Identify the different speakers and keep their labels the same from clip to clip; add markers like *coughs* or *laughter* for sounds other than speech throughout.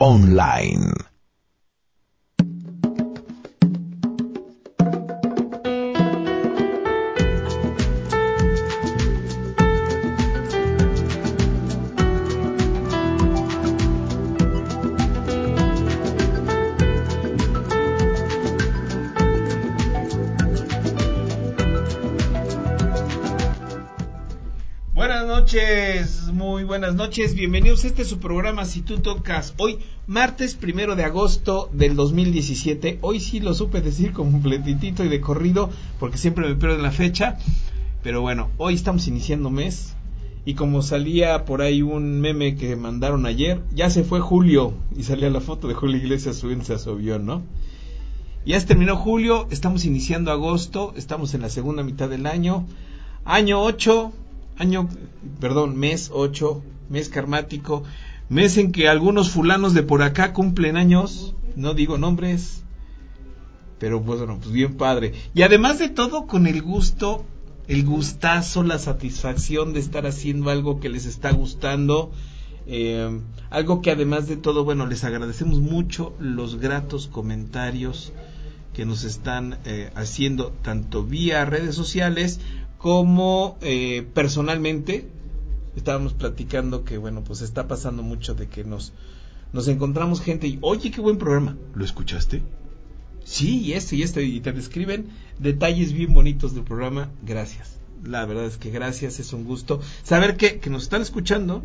Speaker 1: online.
Speaker 2: Buenas noches, bienvenidos. Este es su programa Si tú tocas. Hoy, martes primero de agosto del 2017. Hoy sí lo supe decir completitito y de corrido, porque siempre me pierdo en la fecha. Pero bueno, hoy estamos iniciando mes. Y como salía por ahí un meme que mandaron ayer, ya se fue Julio. Y salía la foto de Julio Iglesias subiéndose a su avión, ¿no? Ya se terminó julio, estamos iniciando agosto, estamos en la segunda mitad del año. Año 8, año, perdón, mes 8, mes karmático, mes en que algunos fulanos de por acá cumplen años, no digo nombres, pero pues bueno, pues bien padre. Y además de todo, con el gusto, el gustazo, la satisfacción de estar haciendo algo que les está gustando. Eh, algo que además de todo, bueno, les agradecemos mucho los gratos comentarios que nos están eh, haciendo tanto vía redes sociales como eh, personalmente. Estábamos platicando que, bueno, pues está pasando mucho de que nos, nos encontramos gente y, oye, qué buen programa. ¿Lo escuchaste? Sí, y esto y esto, y te describen detalles bien bonitos del programa. Gracias. La verdad es que gracias, es un gusto saber que, que nos están escuchando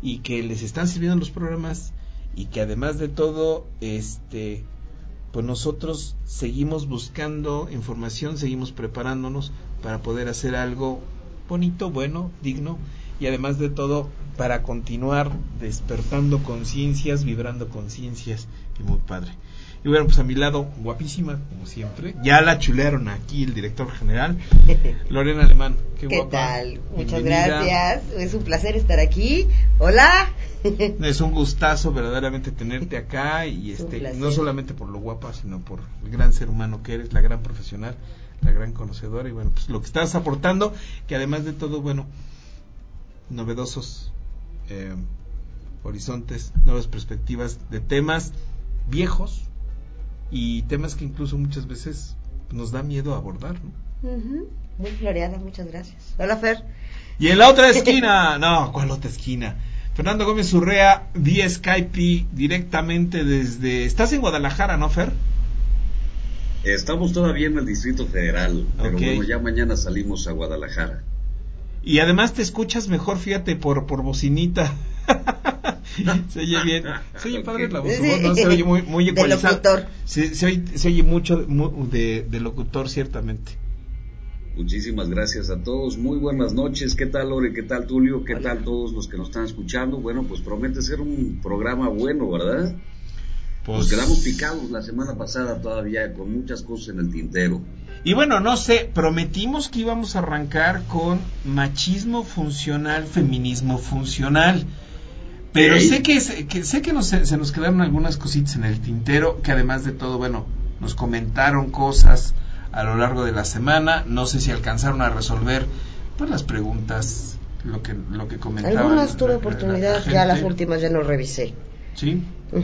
Speaker 2: y que les están sirviendo los programas y que además de todo, este, pues nosotros seguimos buscando información, seguimos preparándonos para poder hacer algo bonito, bueno, digno y además de todo para continuar despertando conciencias, vibrando conciencias y muy padre. Y bueno, pues a mi lado, guapísima, como siempre. Ya la chulearon aquí el director general, *laughs* Lorena Alemán. Qué,
Speaker 3: ¿Qué
Speaker 2: guapa.
Speaker 3: tal? Muchas
Speaker 2: Bienvenida.
Speaker 3: gracias. Es un placer estar aquí. Hola. *laughs*
Speaker 2: Es un gustazo verdaderamente tenerte acá y este no solamente por lo guapa, sino por el gran ser humano que eres, la gran profesional, la gran conocedora y bueno, pues lo que estás aportando, que además de todo, bueno, novedosos eh, horizontes, nuevas perspectivas de temas viejos y temas que incluso muchas veces nos da miedo abordar, ¿no?
Speaker 3: Muy floreada, muchas gracias. Hola, Fer.
Speaker 2: Y en la otra *laughs* esquina, no, ¿cuál otra esquina? Fernando Gómez Urrea, vía Skype, directamente desde... ¿Estás en Guadalajara, no, Fer?
Speaker 4: Estamos todavía en el Distrito Federal, pero bueno, ya mañana salimos a Guadalajara.
Speaker 2: Y además te escuchas mejor, fíjate, por, por bocinita. *laughs* se oye bien. Se oye padre la voz. Se oye muy, muy
Speaker 3: De
Speaker 2: ecualizada.
Speaker 3: locutor.
Speaker 2: Se, se oye, se oye mucho mu- de, de locutor, ciertamente.
Speaker 4: Muchísimas gracias a todos. Muy buenas noches. ¿Qué tal, Lore? ¿Qué tal, Tulio? ¿Qué
Speaker 3: Hola.
Speaker 4: tal todos los que nos están escuchando? Bueno, pues promete ser un programa bueno, ¿verdad?
Speaker 2: Pues,
Speaker 4: Nos quedamos picados la semana pasada todavía con muchas cosas en el tintero.
Speaker 2: Y bueno, no sé, prometimos que íbamos a arrancar con machismo funcional, feminismo funcional. Pero sé que, que sé que nos- se nos quedaron algunas cositas en el tintero, que además de todo, bueno, nos comentaron cosas a lo largo de la semana. No sé si alcanzaron a resolver pues las preguntas, lo que lo que.
Speaker 3: Algunas tuve
Speaker 2: la
Speaker 3: oportunidad, ya las últimas ya no revisé.
Speaker 2: Sí.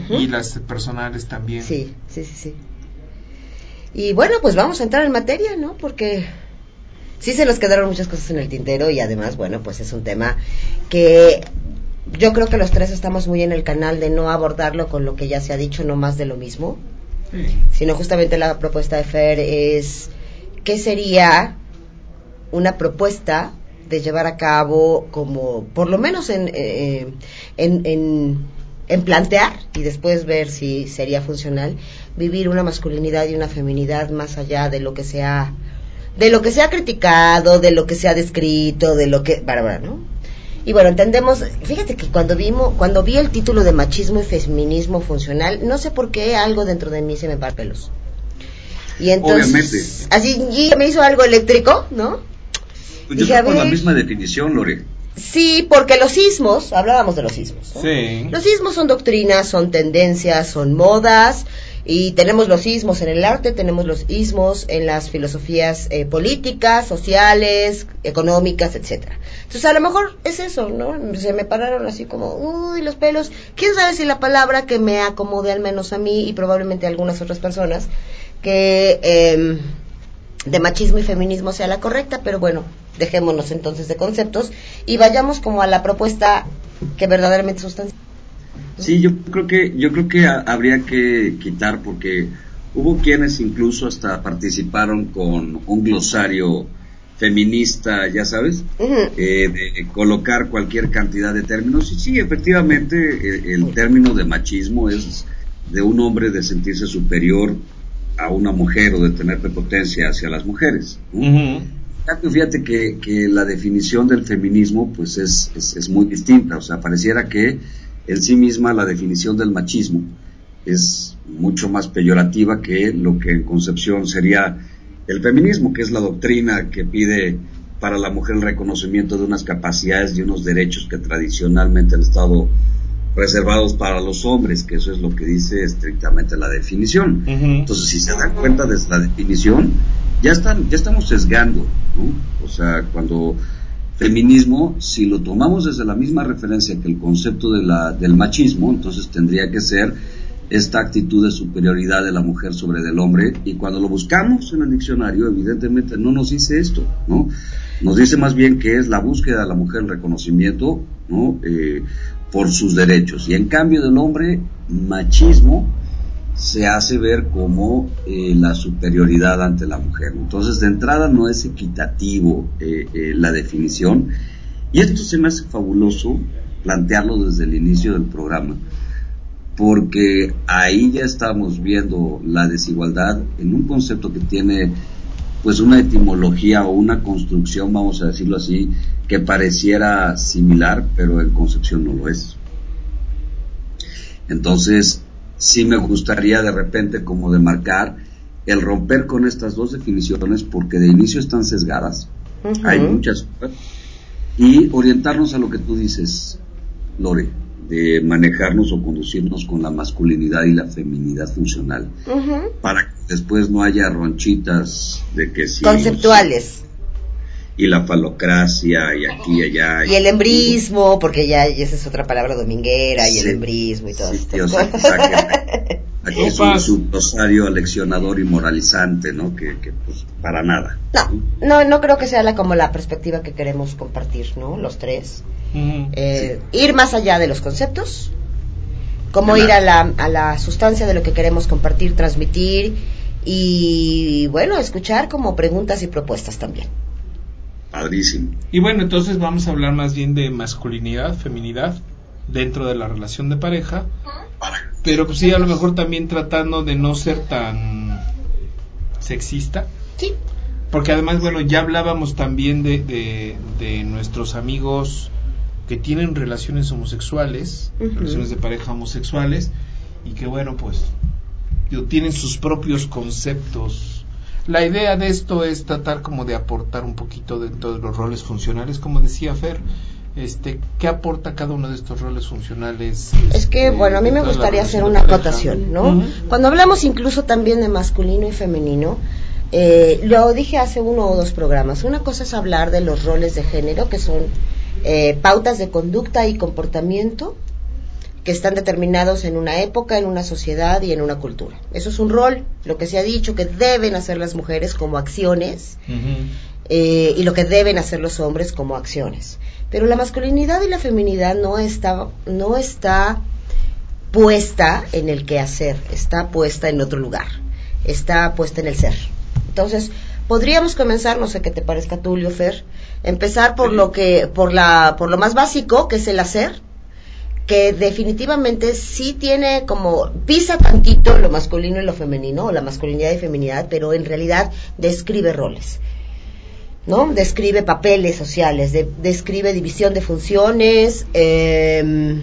Speaker 2: Y las personales también.
Speaker 3: Sí, sí, sí, sí. Y bueno, pues vamos a entrar en materia, ¿no? Porque sí se nos quedaron muchas cosas en el tintero y además, bueno, pues es un tema que yo creo que los tres estamos muy en el canal de no abordarlo con lo que ya se ha dicho, no más de lo mismo.
Speaker 2: Sí.
Speaker 3: sino justamente la propuesta de Fer es qué sería una propuesta de llevar a cabo como por lo menos en, eh, en, en, en plantear y después ver si sería funcional vivir una masculinidad y una feminidad más allá de lo que se ha de lo que se ha criticado, de lo que se ha descrito, de lo que bárbara, ¿no? Y bueno, entendemos, fíjate que cuando vimos, cuando vi el título de machismo y feminismo funcional, no sé por qué algo dentro de mí se me para pelos. Y entonces,
Speaker 4: Obviamente.
Speaker 3: así y me hizo algo eléctrico, ¿no?
Speaker 4: Yo
Speaker 3: Dije,
Speaker 4: con la misma definición, Lore.
Speaker 3: Sí, porque los sismos, hablábamos de los sismos. ¿no?
Speaker 2: Sí.
Speaker 3: Los sismos son doctrinas, son tendencias, son modas, y tenemos los sismos en el arte, tenemos los ismos en las filosofías eh, políticas, sociales, económicas, etcétera. Entonces, a lo mejor es eso, ¿no? Se me pararon así como, uy, los pelos. ¿Quién sabe si la palabra que me acomode al menos a mí y probablemente a algunas otras personas, que eh, de machismo y feminismo sea la correcta, pero bueno, dejémonos entonces de conceptos y vayamos como a la propuesta que verdaderamente sustancia.
Speaker 4: Sí, yo creo que yo creo que habría que quitar porque hubo quienes incluso hasta participaron con un glosario feminista, ya sabes, eh, de colocar cualquier cantidad de términos. Y sí, efectivamente, eh, el, término de machismo es de un hombre de sentirse superior a una mujer o de tener prepotencia hacia las mujeres. Fíjate que, que, la definición del feminismo pues es, es, es, muy distinta, o sea, pareciera que en sí misma la definición del machismo es mucho más peyorativa que lo que en concepción sería el feminismo, que es la doctrina que pide para la mujer el reconocimiento de unas capacidades y unos derechos que tradicionalmente han estado reservados para los hombres, que eso es lo que dice estrictamente la definición. Entonces, si se dan cuenta de la definición, ya están, ya estamos sesgando, ¿no? O sea, cuando feminismo, si lo tomamos desde la misma referencia que el concepto de la, del machismo, entonces tendría que ser esta actitud de superioridad de la mujer sobre del hombre y cuando lo buscamos en el diccionario evidentemente no nos dice esto, ¿no? Nos dice más bien que es la búsqueda de la mujer el reconocimiento, ¿no? Eh, por sus derechos y en cambio del hombre machismo se hace ver como eh, la superioridad ante la mujer. Entonces de entrada no es equitativo eh, la definición y esto se me hace fabuloso plantearlo desde el inicio del programa porque ahí ya estamos viendo la desigualdad en un concepto que tiene pues una etimología o una construcción, vamos a decirlo así, que pareciera similar, pero en concepción no lo es. Entonces, sí me gustaría de repente como demarcar el romper con estas dos definiciones porque de inicio están sesgadas, hay muchas, y orientarnos a lo que tú dices, Lore de manejarnos o conducirnos con la masculinidad y la feminidad funcional, para que después no haya ronchitas de que sí.
Speaker 3: Conceptuales.
Speaker 4: Y la falocracia y aquí y allá.
Speaker 3: Y, el embrismo, porque ya esa es otra palabra dominguera, y el embrismo y todo
Speaker 4: sí, o sea, *laughs* aquí es un subrosario aleccionador y moralizante, ¿no? Que, que, pues para nada.
Speaker 3: No, no, no creo que sea la, como la perspectiva que queremos compartir, ¿no? Los tres. Eh, ir más allá de los conceptos, cómo ir a la, a la sustancia de lo que queremos compartir, transmitir y bueno, escuchar como preguntas y propuestas también.
Speaker 4: Padrísimo.
Speaker 2: Y bueno, entonces vamos a hablar más bien de masculinidad, feminidad dentro de la relación de pareja, pero pues sí, a lo mejor también tratando de no ser tan sexista.
Speaker 3: Sí.
Speaker 2: Porque además, bueno, ya hablábamos también de, de, de nuestros amigos que tienen relaciones homosexuales, relaciones de pareja homosexuales, y que bueno, pues tienen sus propios conceptos. La idea de esto es tratar como de aportar un poquito dentro de los roles funcionales, como decía Fer, este, ¿qué aporta cada uno de estos roles funcionales?
Speaker 3: Es que, este, bueno, a mí me gustaría hacer una acotación, ¿no? Cuando hablamos incluso también de masculino y femenino, eh, lo dije hace uno o dos programas, una cosa es hablar de los roles de género, que son eh, pautas de conducta y comportamiento que están determinados en una época, en una sociedad y en una cultura. Eso es un rol, lo que se ha dicho que deben hacer las mujeres como acciones eh, y lo que deben hacer los hombres como acciones. Pero la masculinidad y la feminidad no está, no está puesta en el quehacer, está puesta en otro lugar, está puesta en el ser. Entonces, podríamos comenzar, no sé qué te parezca Tulio, Fer, empezar por lo que, por la, por lo más básico, que es el hacer, que definitivamente sí tiene como, pisa tantito lo masculino y lo femenino, o la masculinidad y feminidad, pero en realidad describe roles. ¿No? Describe papeles sociales, describe división de funciones. Em,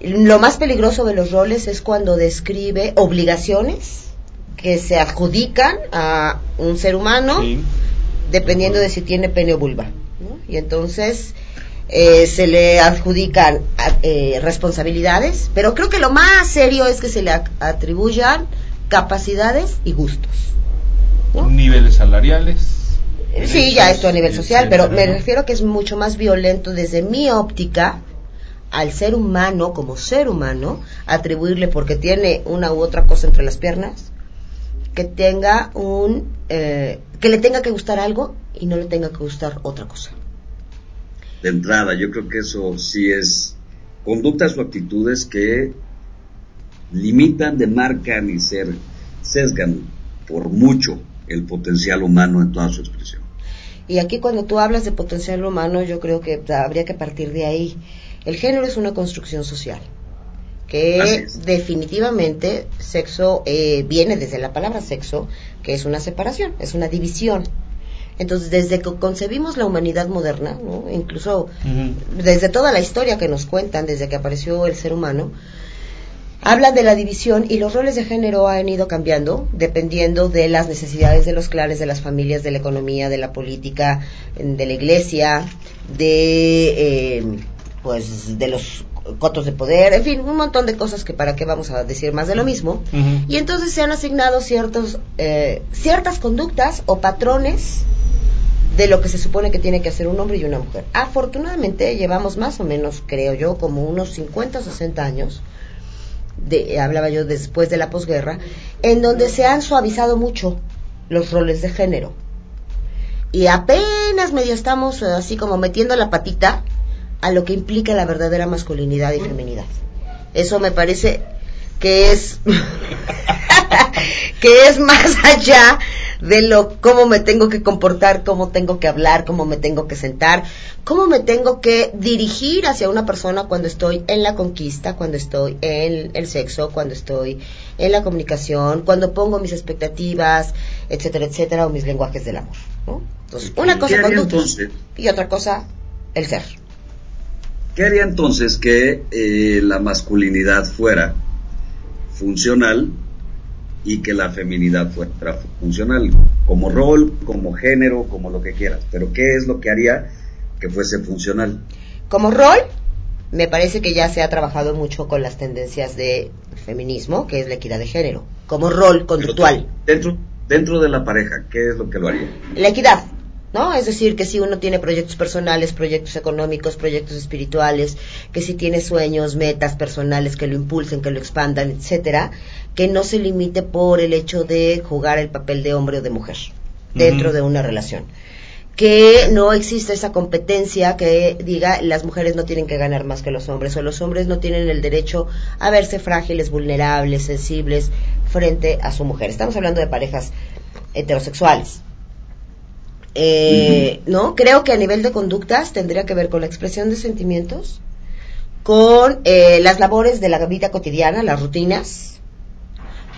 Speaker 3: lo más peligroso de los roles es cuando describe obligaciones que se adjudican a un ser humano dependiendo de si tiene pene o vulva. Y entonces eh, se le adjudican eh, responsabilidades, pero creo que lo más serio es que se le atribuyan capacidades y gustos.
Speaker 2: Niveles salariales.
Speaker 3: Sí, ya esto a nivel social, pero me refiero a que es mucho más violento desde mi óptica al ser humano como ser humano, atribuirle porque tiene una u otra cosa entre las piernas, que tenga un, eh, que le tenga que gustar algo y no le tenga que gustar otra cosa.
Speaker 4: De entrada, yo creo que eso sí es conductas o actitudes que limitan, demarcan y ser, sesgan por mucho el potencial humano en toda su expresión.
Speaker 3: Y aquí cuando tú hablas de potencial humano, yo creo que habría que partir de ahí. El género es una construcción social que definitivamente sexo eh, viene desde la palabra sexo, que es una separación, es una división. Entonces, desde que concebimos la humanidad moderna, incluso desde toda la historia que nos cuentan, desde que apareció el ser humano, hablan de la división y los roles de género han ido cambiando dependiendo de las necesidades de los clanes, de las familias, de la economía, de la política, de la iglesia, de, eh, pues, de los cotos de poder, en fin, un montón de cosas que para qué vamos a decir más de lo mismo. Y entonces se han asignado ciertos, eh, ciertas conductas o patrones de lo que se supone que tiene que hacer un hombre y una mujer. Afortunadamente llevamos más o menos, creo yo, como unos 50 o 60 años, de, hablaba yo después de la posguerra, en donde se han suavizado mucho los roles de género. Y apenas medio estamos eh, así como metiendo la patita a lo que implica la verdadera masculinidad y feminidad. Eso me parece que es *laughs* que es más allá de lo cómo me tengo que comportar, cómo tengo que hablar, cómo me tengo que sentar, cómo me tengo que dirigir hacia una persona cuando estoy en la conquista, cuando estoy en el sexo, cuando estoy en la comunicación, cuando pongo mis expectativas, etcétera, etcétera, o mis lenguajes del amor. Entonces, una cosa conducta y otra cosa el ser.
Speaker 4: ¿Qué haría entonces que eh, la masculinidad fuera funcional y que la feminidad fuera funcional, como rol, como género, como lo que quieras. Pero ¿qué es lo que haría que fuese funcional?
Speaker 3: Como rol, me parece que ya se ha trabajado mucho con las tendencias de feminismo, que es la equidad de género, como rol conductual.
Speaker 4: Dentro, dentro de la pareja, ¿qué es lo que lo haría?
Speaker 3: La equidad, ¿no? Es decir, que si uno tiene proyectos personales, proyectos económicos, proyectos espirituales, que si tiene sueños, metas personales que lo impulsen, que lo expandan, etcétera, que no se limite por el hecho de jugar el papel de hombre o de mujer dentro de una relación. Que no existe esa competencia que diga las mujeres no tienen que ganar más que los hombres o los hombres no tienen el derecho a verse frágiles, vulnerables, sensibles frente a su mujer. Estamos hablando de parejas heterosexuales. Eh, ¿No? Creo que a nivel de conductas tendría que ver con la expresión de sentimientos, con eh, las labores de la vida cotidiana, las rutinas,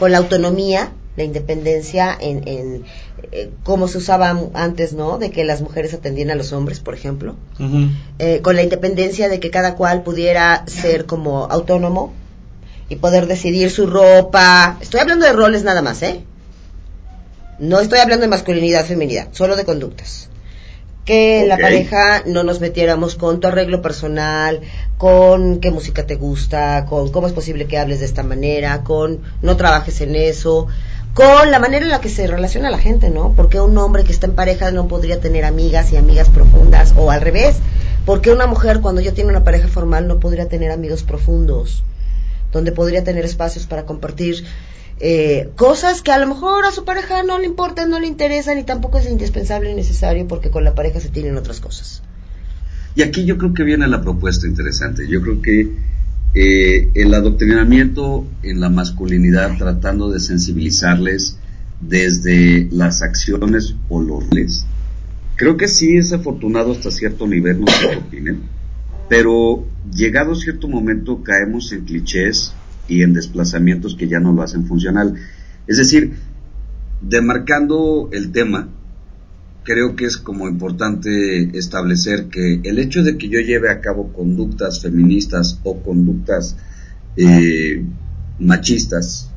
Speaker 3: con la autonomía, la independencia en, en eh, como se usaba antes, ¿no? De que las mujeres atendían a los hombres, por ejemplo. con la independencia de que cada cual pudiera ser como autónomo y poder decidir su ropa. Estoy hablando de roles nada más, ¿eh? No estoy hablando de masculinidad, feminidad, solo de conductas. Que en la pareja no nos metiéramos con tu arreglo personal, con qué música te gusta, con cómo es posible que hables de esta manera, con no trabajes en eso, con la manera en la que se relaciona la gente, ¿no? Porque un hombre que está en pareja no podría tener amigas y amigas profundas, o al revés, porque una mujer cuando ya tiene una pareja formal no podría tener amigos profundos, donde podría tener espacios para compartir eh, cosas que a lo mejor a su pareja no le importan, no le interesan y tampoco es indispensable y necesario porque con la pareja se tienen otras cosas.
Speaker 4: Y aquí yo creo que viene la propuesta interesante. Yo creo que eh, el adoctrinamiento en la masculinidad, tratando de sensibilizarles desde las acciones o los roles, creo que sí es afortunado hasta cierto nivel, no qué opinen, pero llegado cierto momento caemos en clichés y en desplazamientos que ya no lo hacen funcional. Es decir, demarcando el tema, creo que es como importante establecer que el hecho de que yo lleve a cabo conductas feministas o conductas eh, machistas,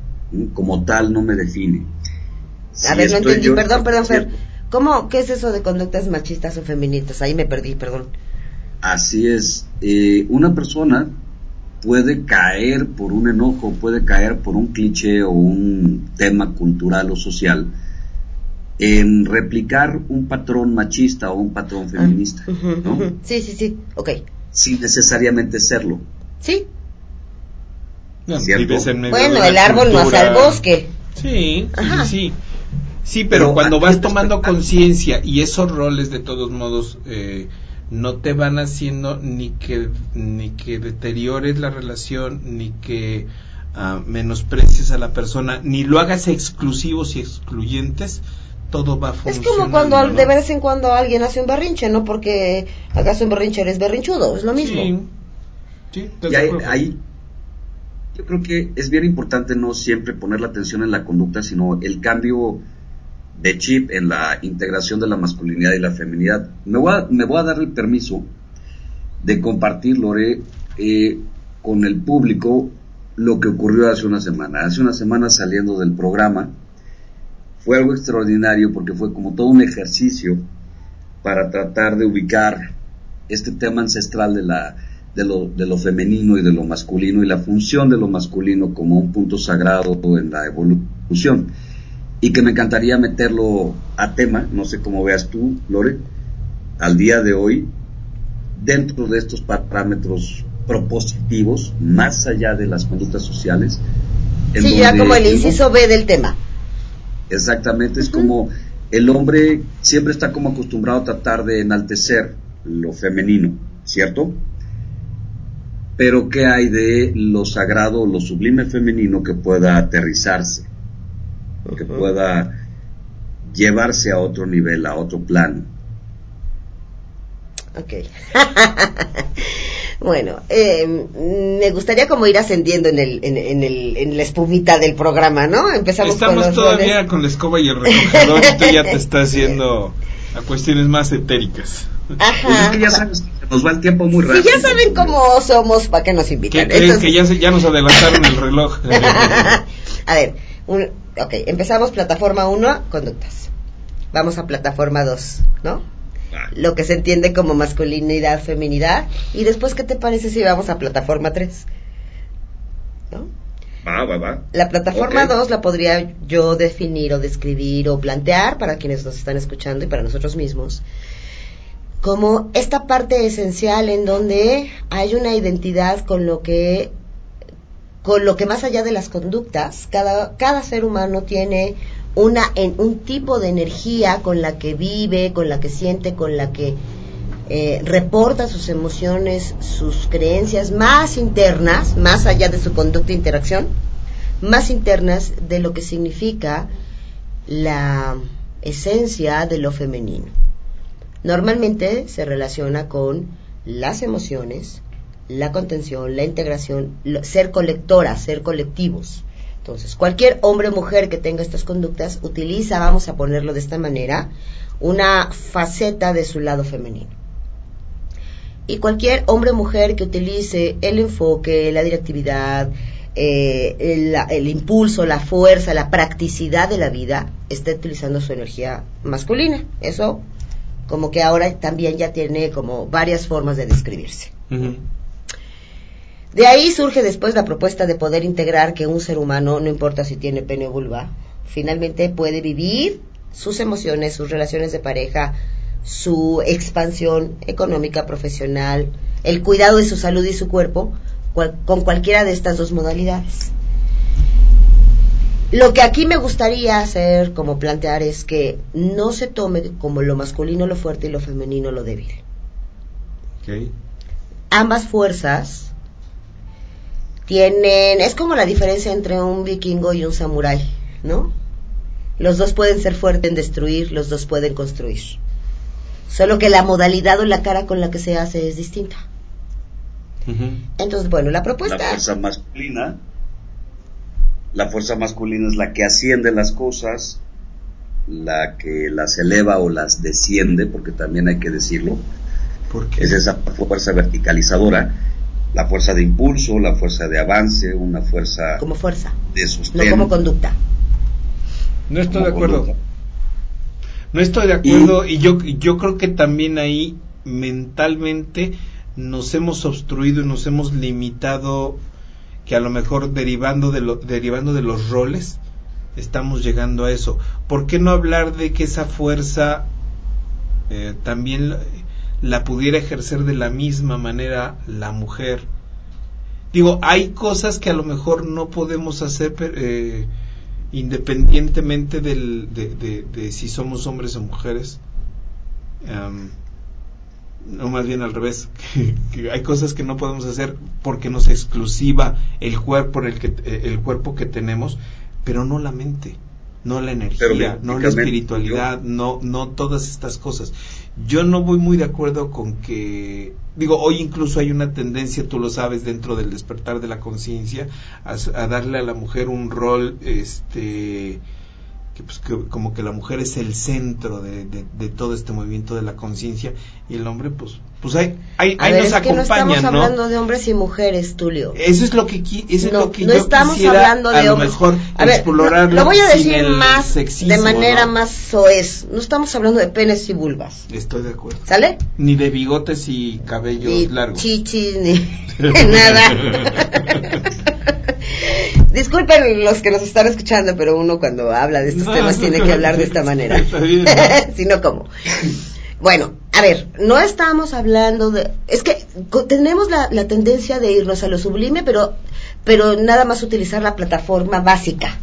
Speaker 4: como tal, no me define.
Speaker 3: a ver, no entendí, perdón, perdón, Fer. ¿Cómo, qué es eso de conductas machistas o feministas? Ahí me perdí, perdón.
Speaker 4: Así es. Eh, una persona puede caer por un enojo, puede caer por un cliché o un tema cultural o social en replicar un patrón machista o un patrón
Speaker 3: Ah,
Speaker 4: feminista, ¿no?
Speaker 3: Sí, sí, sí. Ok.
Speaker 4: Sin necesariamente serlo.
Speaker 3: Sí.
Speaker 2: No, en medio
Speaker 3: Bueno, el árbol no hace al bosque.
Speaker 2: Sí,
Speaker 3: Ajá.
Speaker 2: sí, sí. Sí, pero,
Speaker 4: Pero
Speaker 2: cuando vas tomando conciencia y esos roles de todos modos eh, no te van haciendo ni que ni que deteriores la relación ni que ah, menosprecies a la persona ni lo hagas exclusivos y excluyentes todo va a
Speaker 3: Es como cuando de vez en cuando alguien hace un berrinche, no porque hagas un berrinche eres berrinchudo, es lo mismo.
Speaker 2: sí, sí, ¿estás
Speaker 4: Y ahí, ahí- yo creo que es bien importante no siempre poner la atención en la conducta, sino el cambio de chip en la integración de la masculinidad y la feminidad. Me voy a, me voy a dar el permiso de compartir, Lore, eh, con el público lo que ocurrió hace una semana. Hace una semana saliendo del programa, fue algo extraordinario porque fue como todo un ejercicio para tratar de ubicar este tema ancestral de, la, de, lo, de lo femenino y de lo masculino y la función de lo masculino como un punto sagrado en la evolución. Y que me encantaría meterlo a tema, no sé cómo veas tú, Lore, al día de hoy, dentro de estos parámetros propositivos, más allá de las conductas sociales. en
Speaker 3: Sí, ya como el inciso B del tema.
Speaker 4: Exactamente, es como el hombre siempre está como acostumbrado a tratar de enaltecer lo femenino, ¿cierto? Pero ¿qué hay de lo sagrado lo sublime femenino que pueda aterrizarse, que pueda llevarse a otro nivel, a otro plano?
Speaker 3: Ok. *laughs* bueno, eh, me gustaría como ir ascendiendo en el, en, en el, en la espumita del programa, ¿no? Empezamos con
Speaker 2: Estamos
Speaker 3: los
Speaker 2: todavía
Speaker 3: roles.
Speaker 2: con la escoba y el recogedor y tú ya te *laughs* estás haciendo a cuestiones más etéricas.
Speaker 4: Pues
Speaker 3: Ajá.
Speaker 4: es que ya sabes que se nos va el tiempo muy
Speaker 3: Si
Speaker 4: rápido.
Speaker 3: ya saben cómo somos, ¿para qué nos
Speaker 2: ¿Qué
Speaker 3: invitan?
Speaker 2: crees
Speaker 3: Entonces-
Speaker 2: que ya, se- ya nos adelantaron el reloj? *laughs*
Speaker 3: a ver, un- ok, empezamos plataforma 1, conductas. Vamos a plataforma 2, ¿no?
Speaker 4: Ah,
Speaker 3: Lo que se entiende como masculinidad, feminidad. Y después, ¿qué te parece si vamos a plataforma 3? ¿No?
Speaker 4: Va, va, va.
Speaker 3: La plataforma
Speaker 4: Ok.
Speaker 3: 2 la podría yo definir o describir o plantear para quienes nos están escuchando y para nosotros mismos como esta parte esencial en donde hay una identidad con lo que con lo que más allá de las conductas cada cada ser humano tiene una en un tipo de energía con la que vive con la que siente con la que eh, reporta sus emociones sus creencias más internas más allá de su conducta e interacción más internas de lo que significa la esencia de lo femenino. Normalmente se relaciona con las emociones, la contención, la integración, ser colectora, ser colectivos. Entonces, cualquier hombre o mujer que tenga estas conductas utiliza, vamos a ponerlo de esta manera, una faceta de su lado femenino. Y cualquier hombre o mujer que utilice el enfoque, la directividad, eh, el, impulso, la fuerza, la practicidad de la vida, está utilizando su energía masculina. Eso como que ahora también ya tiene como varias formas de describirse. De ahí surge después la propuesta de poder integrar que un ser humano, no importa si tiene pene o vulva, finalmente puede vivir sus emociones, sus relaciones de pareja, su expansión económica, profesional, el cuidado de su salud y su cuerpo cual- con cualquiera de estas dos modalidades. Lo que aquí me gustaría hacer, como plantear, es que no se tome como lo masculino lo fuerte y lo femenino lo débil. Ambas fuerzas tienen, es como la diferencia entre un vikingo y un samurái, ¿no? Los dos pueden ser fuertes en destruir, los dos pueden construir. Solo que la modalidad o la cara con la que se hace es distinta. Entonces, bueno, la
Speaker 4: La
Speaker 3: propuesta...
Speaker 4: fuerza masculina, la fuerza masculina es la que asciende las cosas, la que las eleva o las desciende, porque también hay que decirlo,
Speaker 2: ¿Por qué?
Speaker 4: es esa fuerza verticalizadora, la fuerza de impulso, la fuerza de avance, una fuerza
Speaker 3: como fuerza,
Speaker 4: de
Speaker 3: no
Speaker 4: sostén.
Speaker 3: como conducta.
Speaker 2: No estoy
Speaker 4: como
Speaker 2: de acuerdo.
Speaker 4: conducta.
Speaker 2: No estoy de acuerdo y, yo, yo creo que también ahí mentalmente nos hemos obstruido y nos hemos limitado que a lo mejor derivando de, lo, derivando de los roles estamos llegando a eso. ¿Por qué no hablar de que esa fuerza eh, también la, pudiera ejercer de la misma manera la mujer? Digo, hay cosas que a lo mejor no podemos hacer eh, independientemente del, de, de, de, si somos hombres o mujeres. Um, no más bien al revés, que, *laughs* que, hay cosas que no podemos hacer porque nos exclusiva el cuerpo, el, que, el cuerpo que tenemos, pero no la mente, no la energía, no la espiritualidad, yo... no, no todas estas cosas. Yo no voy muy de acuerdo con que, digo, hoy incluso hay una tendencia, tú lo sabes, dentro del despertar de la conciencia, a, a, darle a la mujer un rol, este, que, pues, que, como que la mujer es el centro de, de, de todo este movimiento de la conciencia y el hombre pues pues ahí, ahí, ahí
Speaker 3: ver,
Speaker 2: nos
Speaker 3: es que
Speaker 2: acompaña,
Speaker 3: no estamos
Speaker 2: ¿no?
Speaker 3: hablando de hombres y mujeres, Tulio.
Speaker 2: Eso es lo que eso es
Speaker 3: no,
Speaker 2: lo que
Speaker 3: no
Speaker 2: yo
Speaker 3: estamos
Speaker 2: quisiera
Speaker 3: hablando de
Speaker 2: a lo
Speaker 3: hombres.
Speaker 2: mejor
Speaker 3: a ver,
Speaker 2: explorarlo
Speaker 3: lo, lo voy a decir más
Speaker 2: sexismo,
Speaker 3: de manera
Speaker 2: ¿no?
Speaker 3: más soez. No estamos hablando de penes y vulvas,
Speaker 2: Estoy de acuerdo.
Speaker 3: ¿sale?
Speaker 2: Ni de bigotes y cabellos
Speaker 3: Ni
Speaker 2: largos.
Speaker 3: chichis ni *laughs* *laughs* nada. *laughs* Disculpen los que nos están escuchando, pero uno cuando habla de estos
Speaker 2: No,
Speaker 3: temas tiene que hablar de esta manera. *laughs* si no, ¿cómo? Bueno, a ver, no estamos hablando de... Es que tenemos la, la tendencia de irnos a lo sublime, pero, pero nada más utilizar la plataforma básica.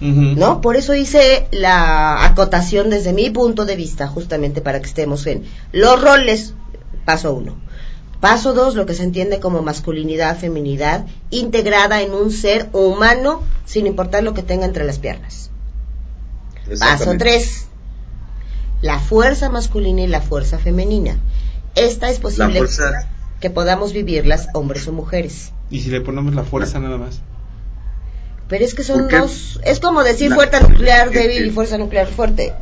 Speaker 3: ¿no? Por eso hice la acotación desde mi punto de vista, justamente para que estemos en los roles, paso uno. Paso dos, lo que se entiende como masculinidad, feminidad, integrada en un ser humano, sin importar lo que tenga entre las piernas. Paso
Speaker 4: Exactamente.
Speaker 3: 3. La fuerza masculina y la fuerza femenina. Esta es posible
Speaker 4: fuerza,
Speaker 3: que podamos vivirlas hombres o mujeres.
Speaker 2: Y si le ponemos la fuerza nada más.
Speaker 3: Pero es que son dos. Es como decir
Speaker 4: La-
Speaker 3: fuerza nuclear
Speaker 4: ¿Qué-
Speaker 3: débil y fuerza nuclear fuerte.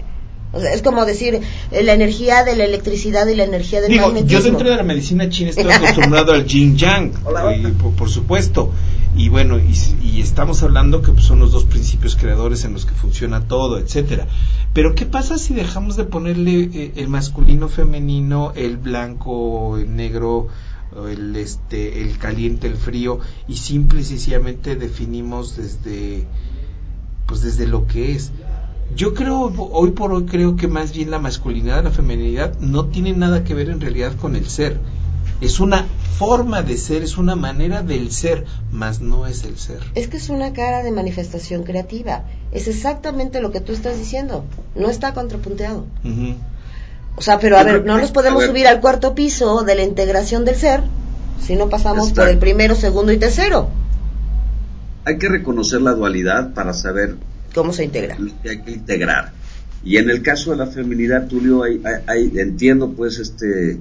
Speaker 3: O sea, es como decir eh, la energía de la electricidad y la energía del
Speaker 2: Digo, yo
Speaker 3: magnetismo.
Speaker 2: dentro de la medicina china estoy *laughs* acostumbrado al yin yang,
Speaker 3: Hola,
Speaker 2: y, por, por supuesto. Y bueno, y, y estamos hablando que pues, son los dos principios creadores en los que funciona todo, etcétera. Pero ¿qué pasa si dejamos de ponerle eh, el masculino, femenino, el blanco, el negro, o el este, el caliente, el frío y simple y sencillamente definimos desde pues desde lo que es. Yo creo, hoy por hoy creo que más bien la masculinidad la feminidad no tienen nada que ver en realidad con el ser. Es una forma de ser, es una manera del ser, más no es el ser.
Speaker 3: Es que es una cara de manifestación creativa. Es exactamente lo que tú estás diciendo. No está contrapunteado. O sea, pero a ver, no nos podemos subir al cuarto piso de la integración del ser si no pasamos por el primero, segundo y tercero.
Speaker 4: hay que reconocer la dualidad para saber
Speaker 3: ¿Cómo se integra?
Speaker 4: lo que hay que integrar. Y en el caso de la feminidad, Tulio, hay, hay- hay- entiendo pues este,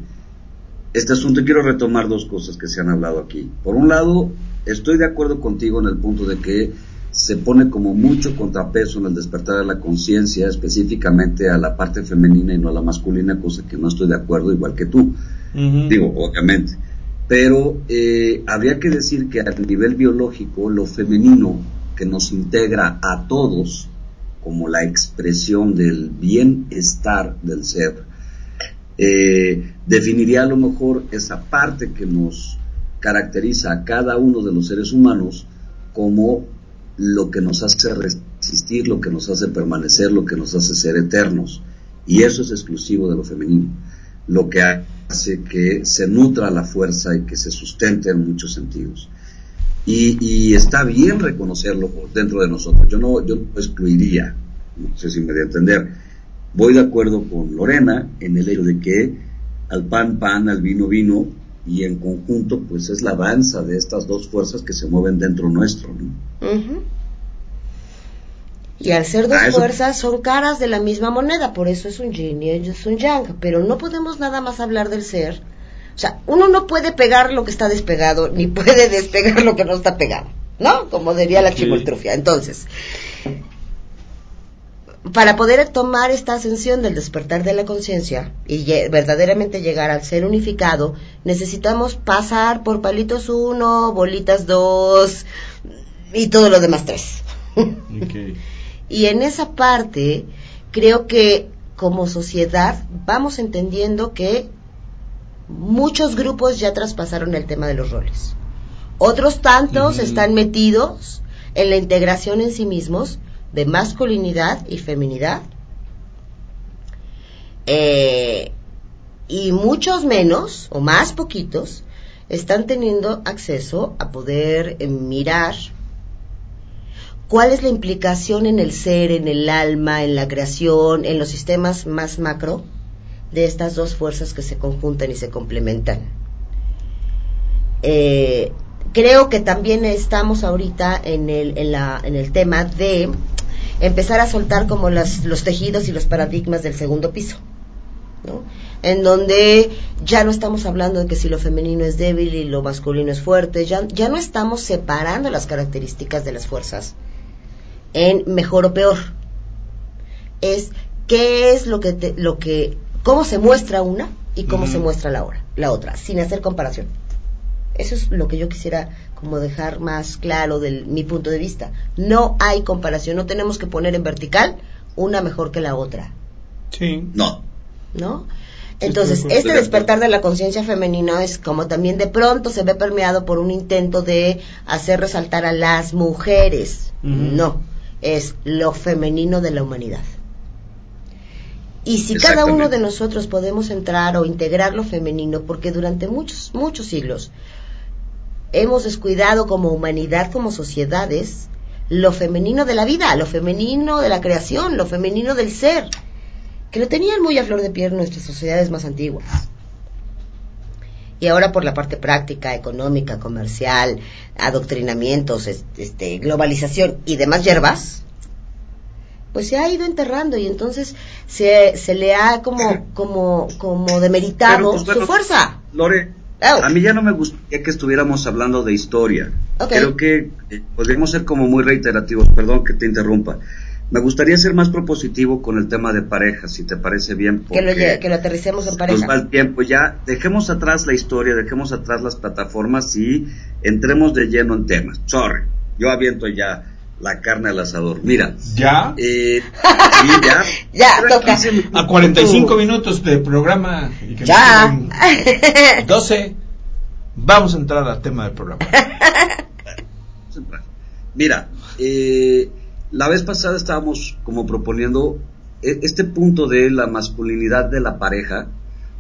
Speaker 4: este asunto y quiero retomar dos cosas que se han hablado aquí. Por un lado, estoy de acuerdo contigo en el punto de que se pone como mucho contrapeso en el despertar de la conciencia, específicamente a la parte femenina y no a la masculina, cosa que no estoy de acuerdo, igual que tú. Digo, obviamente. Pero eh, habría que decir que a nivel biológico, lo femenino que nos integra a todos, como la expresión del bienestar del ser, eh, definiría a lo mejor esa parte que nos caracteriza a cada uno de los seres humanos como lo que nos hace resistir, lo que nos hace permanecer, lo que nos hace ser eternos. Y eso es exclusivo de lo femenino, lo que hace que se nutra la fuerza y que se sustente en muchos sentidos. Y, y está bien reconocerlo dentro de nosotros. Yo no, yo no excluiría, no sé si me voy a entender. Voy de acuerdo con Lorena en el hecho de que al pan pan, al vino vino, y en conjunto pues es la danza de estas dos fuerzas que se mueven dentro nuestro. ¿no?
Speaker 3: Y al ser dos
Speaker 4: Ah,
Speaker 3: fuerzas son caras de la misma moneda, por eso es un yin y es un yang, pero no podemos nada más hablar del ser. O sea, uno no puede pegar lo que está despegado, *laughs* ni puede despegar lo que no está pegado, ¿no? Como diría la chimoltrufia. Entonces, para poder tomar esta ascensión del despertar de la conciencia y verdaderamente llegar al ser unificado, necesitamos pasar por palitos uno, bolitas dos y todo lo demás tres. *laughs* Y en esa parte, creo que como sociedad vamos entendiendo que muchos grupos ya traspasaron el tema de los roles. Otros tantos están metidos en la integración en sí mismos, de masculinidad y feminidad. Eh, y muchos menos, o más poquitos, están teniendo acceso a poder eh, mirar cuál es la implicación en el ser, en el alma, en la creación, en los sistemas más macro de estas dos fuerzas que se conjuntan y se complementan. Eh, creo que también estamos ahorita en el, en, la, en el tema de empezar a soltar como las, los tejidos y los paradigmas del segundo piso, ¿no? En donde ya no estamos hablando de que si lo femenino es débil y lo masculino es fuerte, ya, ya no estamos separando las características de las fuerzas en mejor o peor. Es qué es lo que, te, lo que, cómo se muestra una y cómo se muestra la, hora, la otra, sin hacer comparación. Eso es lo que yo quisiera como dejar más claro de mi punto de vista. No hay comparación, no tenemos que poner en vertical una mejor que la otra.
Speaker 2: Sí.
Speaker 4: No.
Speaker 3: ¿No? Entonces, este despertar de la conciencia femenina es como también de pronto se ve permeado por un intento de hacer resaltar a las mujeres. No, es lo femenino de la humanidad. Y si cada uno de nosotros podemos entrar o integrar lo femenino, porque durante muchos, muchos siglos hemos descuidado como humanidad, como sociedades, lo femenino de la vida, lo femenino de la creación, lo femenino del ser, que lo tenían muy a flor de piel nuestras sociedades más antiguas. Y ahora por la parte práctica, económica, comercial, adoctrinamientos, este, globalización y demás hierbas, pues se ha ido enterrando y entonces se, se le ha como, *coughs* como, como demeritado
Speaker 4: pues,
Speaker 3: su fuerza.
Speaker 4: Lore,
Speaker 3: Oh.
Speaker 4: a mí ya no me gustaría que estuviéramos hablando de historia.
Speaker 3: Ok.
Speaker 4: Creo que eh, podríamos ser como muy reiterativos. Perdón que te interrumpa. Me gustaría ser más propositivo con el tema de pareja, si te parece bien.
Speaker 3: Que lo, que lo aterricemos en
Speaker 4: Nos
Speaker 3: pareja.
Speaker 4: va el tiempo ya. Dejemos atrás la historia, dejemos atrás las plataformas y entremos de lleno en temas. Sorry, yo aviento ya la carne al asador. Mira,
Speaker 2: ¿Ya?
Speaker 4: eh, sí, *laughs* ya.
Speaker 3: Ya, toca.
Speaker 4: 15 minutos.
Speaker 2: A 45 minutos de programa. Y que
Speaker 3: Ya.
Speaker 2: nos quedan 12. *laughs* Vamos a entrar al tema del programa.
Speaker 4: Vamos a entrar. Mira, eh, la vez pasada estábamos como proponiendo e- este punto de la masculinidad de la pareja,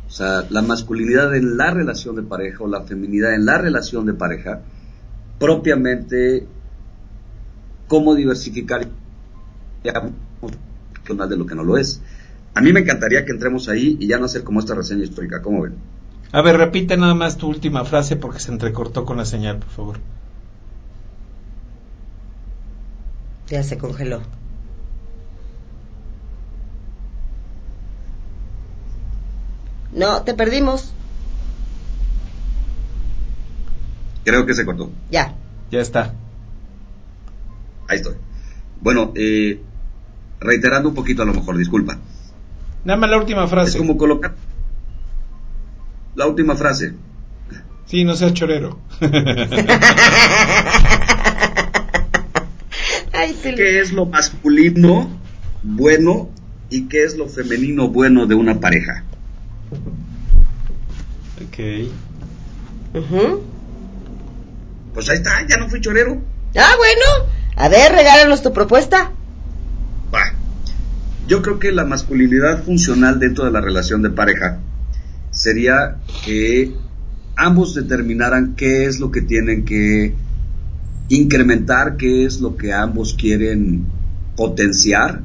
Speaker 4: o sea, la masculinidad en la relación de pareja o la feminidad en la relación de pareja, propiamente cómo diversificar más de lo que no lo es. A mí me encantaría que entremos ahí y ya no hacer como esta reseña histórica, ¿cómo ven?
Speaker 2: A ver, repite nada más tu última frase porque se entrecortó con la señal, por favor.
Speaker 3: Ya se congeló. No, te perdimos.
Speaker 4: Creo que se cortó.
Speaker 3: Ya.
Speaker 2: Ya está.
Speaker 4: Ahí estoy. Bueno, eh, reiterando un poquito a lo mejor, disculpa.
Speaker 2: Nada más la última frase.
Speaker 4: Es como colocar la última frase.
Speaker 2: Sí, no seas chorero. *laughs*
Speaker 4: ¿Qué es lo masculino bueno y qué es lo femenino bueno de una pareja?
Speaker 2: ok.
Speaker 3: Ujú.
Speaker 4: Pues ahí está, ya no fui chorero.
Speaker 3: Ah, bueno. A ver, regálanos tu propuesta.
Speaker 4: Va. Yo creo que la masculinidad funcional dentro de la relación de pareja sería que ambos determinaran qué es lo que tienen que incrementar, qué es lo que ambos quieren potenciar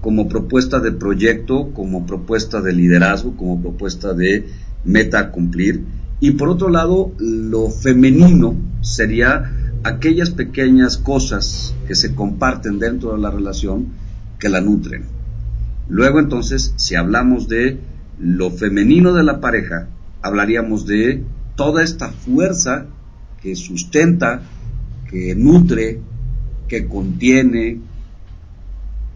Speaker 4: como propuesta de proyecto, como propuesta de liderazgo, como propuesta de meta a cumplir. Y por otro lado, lo femenino sería aquellas pequeñas cosas que se comparten dentro de la relación que la nutren. Luego entonces, si hablamos de lo femenino de la pareja, hablaríamos de toda esta fuerza que sustenta, que nutre, que contiene,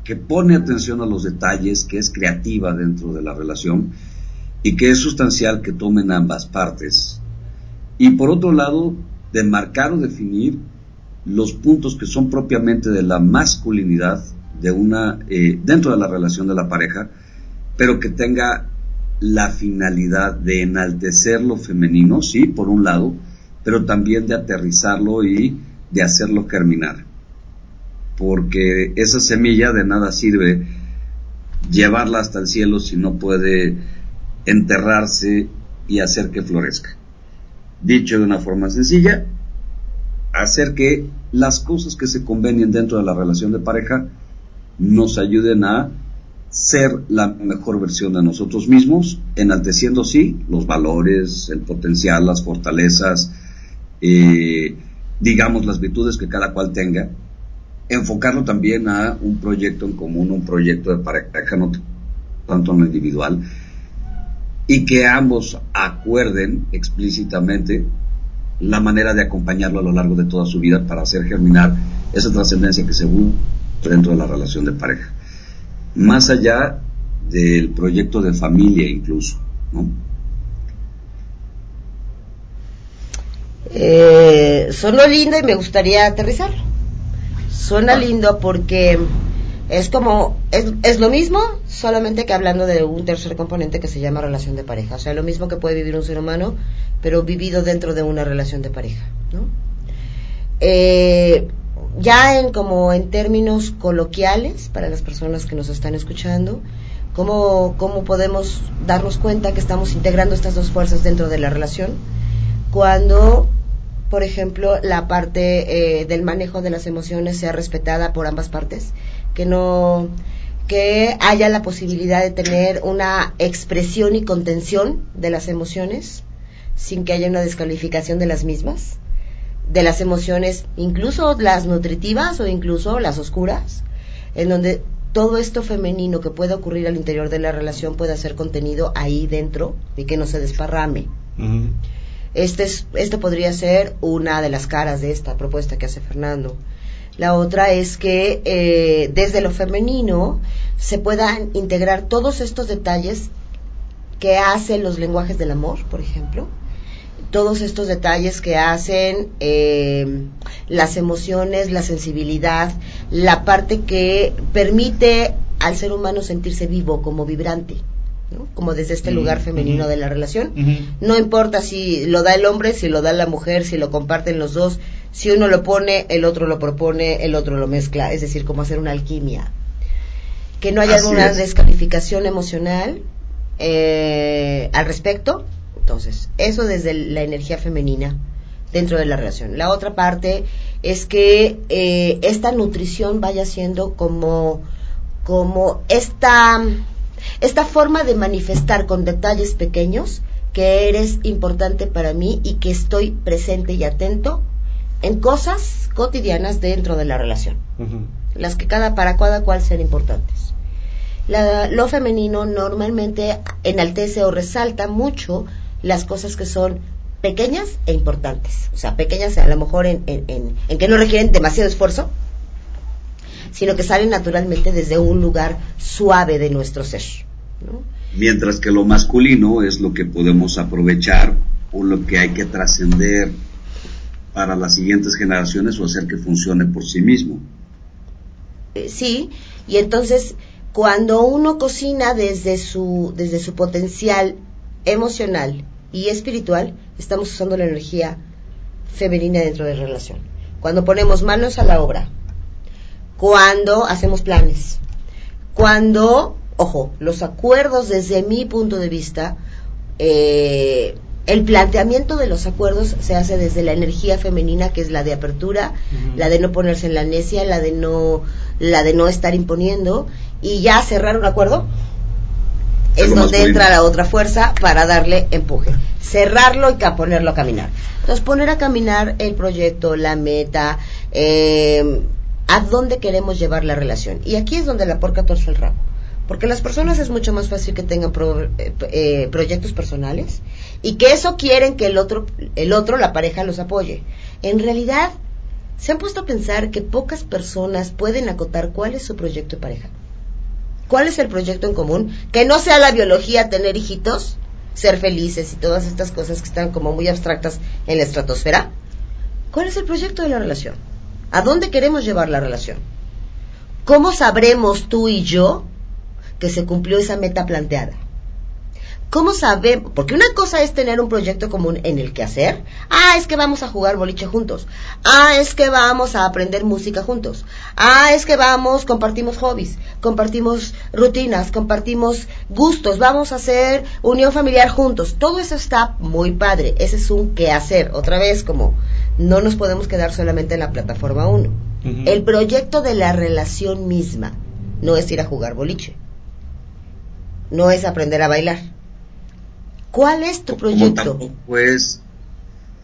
Speaker 4: que pone atención a los detalles, que es creativa dentro de la relación y que es sustancial que tomen ambas partes. Y por otro lado, demarcar o definir los puntos que son propiamente de la masculinidad de una eh, dentro de la relación de la pareja, pero que tenga la finalidad de enaltecer lo femenino, sí, por un lado, pero también de aterrizarlo y de hacerlo germinar. porque esa semilla de nada sirve llevarla hasta el cielo si no puede enterrarse y hacer que florezca. Dicho de una forma sencilla, hacer que las cosas que se convenien dentro de la relación de pareja nos ayuden a ser la mejor versión de nosotros mismos, enalteciendo sí los valores, el potencial, las fortalezas, eh, digamos las virtudes que cada cual tenga, enfocarlo también a un proyecto en común, un proyecto de pareja, no tanto en lo individual, y que ambos acuerden explícitamente la manera de acompañarlo a lo largo de toda su vida para hacer germinar esa trascendencia que se busca dentro de la relación de pareja más allá del proyecto de familia incluso, ¿no?
Speaker 3: Eh, sonó lindo y me gustaría aterrizar. Suena ah. lindo porque es como, es, es, lo mismo, solamente que hablando de un tercer componente que se llama relación de pareja. O sea, lo mismo que puede vivir un ser humano, pero vivido dentro de una relación de pareja, ¿no? Eh, ya en como en términos coloquiales para las personas que nos están escuchando, cómo, cómo podemos darnos cuenta que estamos integrando estas dos fuerzas dentro de la relación cuando, por ejemplo, la parte eh, del manejo de las emociones sea respetada por ambas partes, que no que haya la posibilidad de tener una expresión y contención de las emociones sin que haya una descalificación de las mismas de las emociones, incluso las nutritivas o incluso las oscuras, en donde todo esto femenino que puede ocurrir al interior de la relación pueda ser contenido ahí dentro y que no se desparrame. este, es, este podría ser una de las caras de esta propuesta que hace Fernando. La otra es que eh, desde lo femenino se puedan integrar todos estos detalles que hacen los lenguajes del amor, por ejemplo, todos estos detalles que hacen eh, las emociones, la sensibilidad, la parte que permite al ser humano sentirse vivo como vibrante. ¿no? como desde este lugar femenino de la relación. No importa si lo da el hombre, si lo da la mujer, si lo comparten los dos, si uno lo pone, el otro lo propone, el otro lo mezcla, es decir, como hacer una alquimia. Que no haya alguna descalificación emocional eh, al respecto, entonces, eso desde la energía femenina dentro de la relación. La otra parte es que eh, esta nutrición vaya siendo como, como esta, esta forma de manifestar con detalles pequeños que eres importante para mí y que estoy presente y atento en cosas cotidianas dentro de la relación, las que cada para cada cual sean importantes. lo femenino normalmente enaltece o resalta mucho las cosas que son pequeñas e importantes. O sea, pequeñas a lo mejor en, en, que no requieren demasiado esfuerzo, sino que salen naturalmente desde un lugar suave de nuestro ser.
Speaker 4: Mientras que lo masculino es lo que podemos aprovechar o lo que hay que trascender para las siguientes generaciones o hacer que funcione por sí mismo.
Speaker 3: Eh, sí, y entonces cuando uno cocina desde su, desde su potencial emocional y espiritual, estamos usando la energía femenina dentro de la relación. Cuando ponemos manos a la obra, cuando hacemos planes, cuando, ojo, los acuerdos desde mi punto de vista, eh, el planteamiento de los acuerdos se hace desde la energía femenina, que es la de apertura, la de no ponerse en la necia, la de no, la de no estar imponiendo, y ya cerrar un acuerdo es donde entra la otra fuerza para darle empuje. Cerrarlo y ponerlo a caminar. Entonces, poner a caminar el proyecto, la meta, eh, a dónde queremos llevar la relación. Y aquí es donde la porca torce el rabo. Porque las personas es mucho más fácil que tengan eh, eh, proyectos personales y que eso quieren que el otro, el otro, la pareja, los apoye. En realidad, se han puesto a pensar que pocas personas pueden acotar cuál es su proyecto de pareja. ¿Cuál es el proyecto en común? Que no sea la biología tener hijitos, ser felices y todas estas cosas que están como muy abstractas en la estratosfera. ¿Cuál es el proyecto de la relación? ¿A dónde queremos llevar la relación? ¿Cómo sabremos tú y yo que se cumplió esa meta planteada? ¿Cómo sabemos? Porque una cosa es tener un proyecto común en el que hacer. Ah, es que vamos a jugar boliche juntos. Ah, es que vamos a aprender música juntos. Ah, es que vamos, compartimos hobbies, compartimos rutinas, compartimos gustos, vamos a hacer unión familiar juntos. Todo eso está muy padre. Ese es un qué hacer. Otra vez, como no nos podemos quedar solamente en la plataforma 1. El proyecto de la relación misma no es ir a jugar boliche. No es aprender a bailar ¿Cuál es tu proyecto?
Speaker 4: Pues,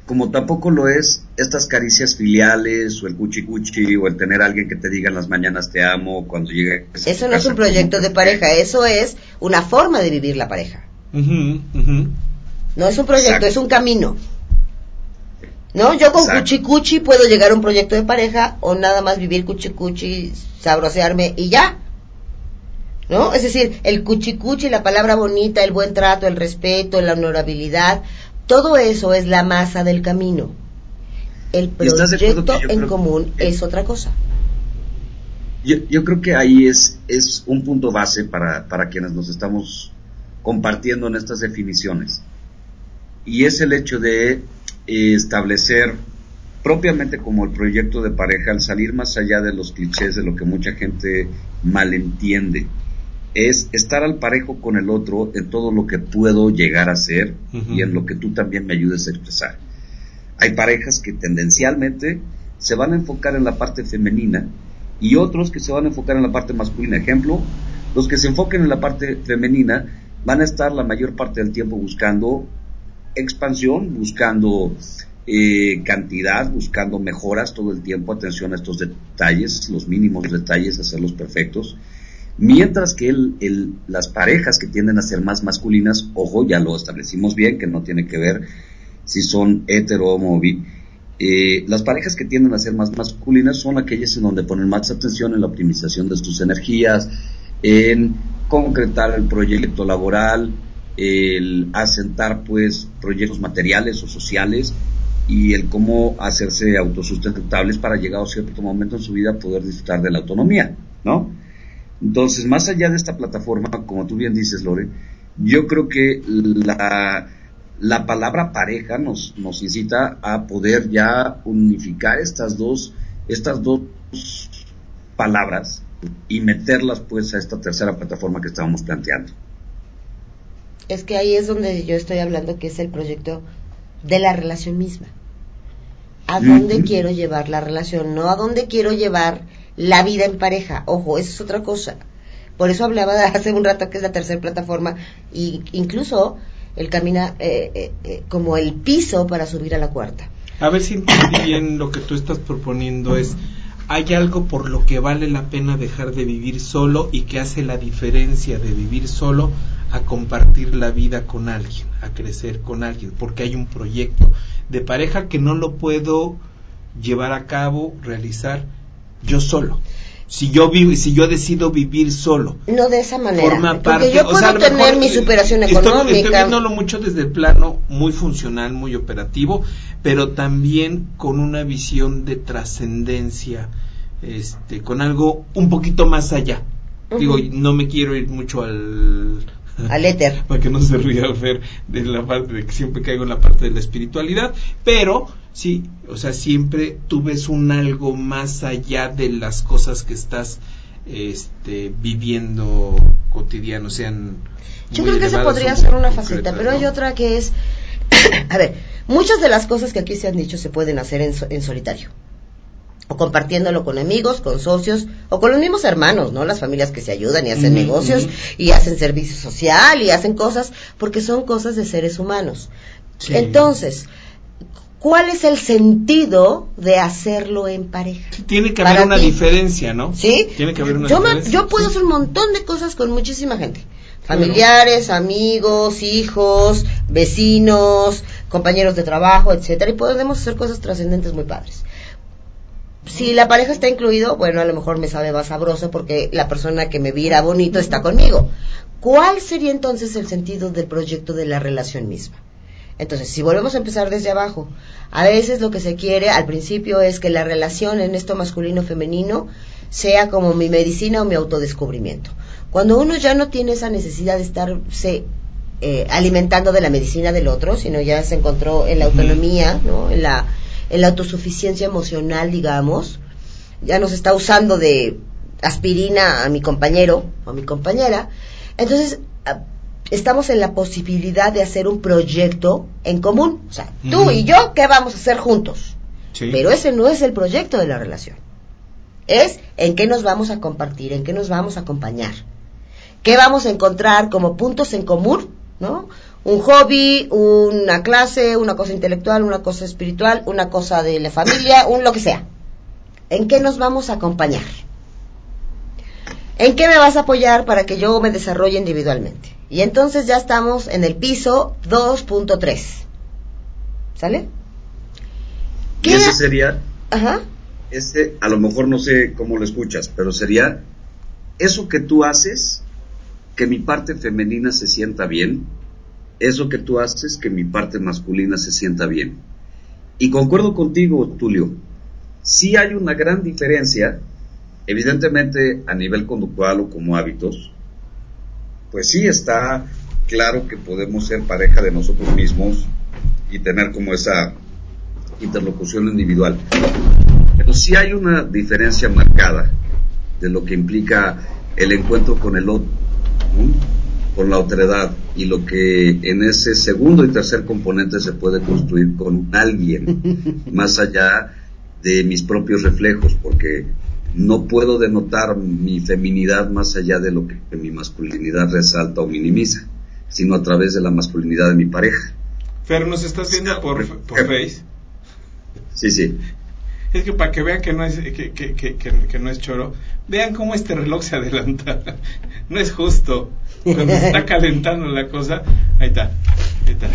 Speaker 4: como tampoco lo es estas caricias filiales o el cuchi cuchi o el tener a alguien que te diga en las mañanas te amo cuando llegue.
Speaker 3: Eso no es un proyecto de pareja, eso es una forma de vivir la pareja. No es un proyecto, es un camino. ¿No? Yo con cuchi cuchi puedo llegar a un proyecto de pareja o nada más vivir cuchi cuchi, sabrosearme y ya. ¿No? Es decir, el cuchicuchi, la palabra bonita, el buen trato, el respeto, la honorabilidad, todo eso es la masa del camino. El proyecto en común es otra cosa.
Speaker 4: Yo, yo, creo que ahí es, es un punto base para, para quienes nos estamos compartiendo en estas definiciones. Y es el hecho de eh, establecer propiamente como el proyecto de pareja, al salir más allá de los clichés de lo que mucha gente malentiende es estar al parejo con el otro en todo lo que puedo llegar a ser y en lo que tú también me ayudes a expresar. Hay parejas que tendencialmente se van a enfocar en la parte femenina y otros que se van a enfocar en la parte masculina. Ejemplo, los que se enfoquen en la parte femenina van a estar la mayor parte del tiempo buscando expansión, buscando eh, cantidad, buscando mejoras todo el tiempo, atención a estos detalles, los mínimos detalles, hacerlos perfectos Mientras que el, las parejas que tienden a ser más masculinas, ojo, ya lo establecimos bien, que no tiene que ver si son hetero o homo eh, las parejas que tienden a ser más masculinas son aquellas en donde ponen más atención en la optimización de tus energías, en concretar el proyecto laboral, el asentar pues proyectos materiales o sociales y el cómo hacerse autosustentables para llegar a cierto momento en su vida poder disfrutar de la autonomía, ¿no? Entonces, más allá de esta plataforma, como tú bien dices, Lore, yo creo que la, la palabra pareja nos, nos incita a poder ya unificar estas dos, estas dos palabras y meterlas pues a esta tercera plataforma que estábamos planteando.
Speaker 3: Es que ahí es donde yo estoy hablando que es el proyecto de la relación misma. ¿A dónde quiero llevar la relación? No a dónde quiero llevar la vida en pareja. Ojo, eso es otra cosa. Por eso hablaba *laughs* hace un rato que es la tercera plataforma y incluso él camina eh, eh, eh, como el piso para subir a la cuarta.
Speaker 2: A ver si entendí bien lo que tú estás proponiendo es hay algo por lo que vale la pena dejar de vivir solo y que hace la diferencia de vivir solo a compartir la vida con alguien, a crecer con alguien, porque hay un proyecto de pareja que no lo puedo llevar a cabo, realizar yo solo. Si yo vivo, si yo decido vivir solo.
Speaker 3: No de esa manera. Forma porque yo puedo tener mi superación económica.
Speaker 2: Estoy, viéndolo mucho desde el plano muy funcional, muy operativo, pero también con una visión de trascendencia, este, con algo un poquito más allá. Digo, no me quiero ir mucho al *laughs*
Speaker 3: al éter.
Speaker 2: Para que no se ría Fer de la parte de que siempre caigo en la parte de la espiritualidad, pero sí, o sea, siempre tú ves un algo más allá de las cosas que estás este, viviendo cotidiano, sean...
Speaker 3: Yo creo que esa podría ser una faceta, pero hay otra que es, *coughs* a ver, muchas de las cosas que aquí se han dicho se pueden hacer en, en solitario o compartiéndolo con amigos, con socios o con los mismos hermanos, ¿no? Las familias que se ayudan y hacen negocios y hacen servicio social y hacen cosas porque son cosas de seres humanos. Entonces, ¿cuál es el sentido de hacerlo en pareja?
Speaker 2: Tiene que haber una diferencia, ¿no?
Speaker 3: Sí.
Speaker 2: Tiene que haber una
Speaker 3: yo
Speaker 2: diferencia.
Speaker 3: yo puedo hacer un montón de cosas con muchísima gente. Familiares, amigos, hijos, vecinos, compañeros de trabajo, etcétera, y podemos hacer cosas trascendentes muy padres si la pareja está incluido, bueno, a lo mejor me sabe más sabroso porque la persona que me viera bonito está conmigo. ¿Cuál sería entonces el sentido del proyecto de la relación misma? Entonces, si volvemos a empezar desde abajo, a veces lo que se quiere al principio es que la relación en esto masculino-femenino sea como mi medicina o mi autodescubrimiento. Cuando uno ya no tiene esa necesidad de estarse eh, alimentando de la medicina del otro, sino ya se encontró en la autonomía, ¿no? En la, en la autosuficiencia emocional, digamos. Ya nos está usando de aspirina a mi compañero o a mi compañera. Entonces, ah, estamos en la posibilidad de hacer un proyecto en común. O sea, tú y yo, ¿qué vamos a hacer juntos? Pero ese no es el proyecto de la relación. Es en qué nos vamos a compartir, en qué nos vamos a acompañar. ¿Qué vamos a encontrar como puntos en común? ¿No? Un hobby, una clase, una cosa intelectual, una cosa espiritual, una cosa de la familia, un lo que sea. ¿En qué nos vamos a acompañar? ¿En qué me vas a apoyar para que yo me desarrolle individualmente? Y entonces ya estamos en el piso 2.3. ¿Sale?
Speaker 4: ¿Qué? Y ese sería. Ajá. Este, a lo mejor no sé cómo lo escuchas, pero sería eso que tú haces, que mi parte femenina se sienta bien, eso que tú haces, que mi parte masculina se sienta bien. Y concuerdo contigo, Tulio, sí hay una gran diferencia, evidentemente a nivel conductual o como hábitos, pues sí está claro que podemos ser pareja de nosotros mismos y tener como esa interlocución individual. Pero sí hay una diferencia marcada de lo que implica el encuentro con el otro, con la otredad y lo que en ese segundo y tercer componente se puede construir con alguien, *laughs* más allá de mis propios reflejos, porque no puedo denotar mi feminidad más allá de lo que, mi masculinidad resalta o minimiza, sino a través de la masculinidad de mi pareja.
Speaker 2: Fer, ¿nos estás viendo por, Face?
Speaker 4: Sí, sí.
Speaker 2: Es que para que vean que no es que, que, que, no es choro, vean cómo este reloj se adelanta. *laughs* no es justo. Cuando se está calentando la cosa, ahí está, ahí está.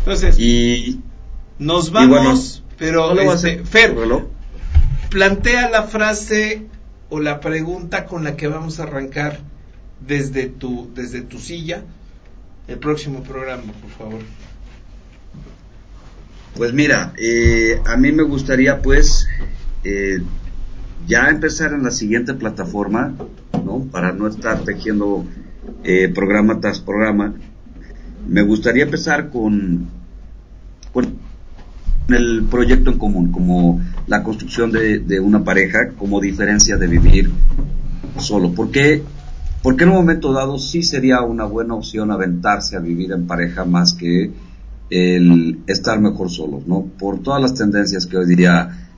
Speaker 2: Entonces, y, nos vamos, pero este, Fer, plantea la frase o la pregunta con la que vamos a arrancar desde tu, desde tu silla el próximo programa, por favor.
Speaker 4: Pues mira, eh, a mí me gustaría pues eh, ya empezar en la siguiente plataforma, ¿no? Para no estar tejiendo eh, programa tras programa. Me gustaría empezar con, con el proyecto en común, como la construcción de, una pareja, como diferencia de vivir solo. ¿Por qué? Porque en un momento dado sí sería una buena opción aventarse a vivir en pareja más que el estar mejor solos, ¿no? Por todas las tendencias que hoy día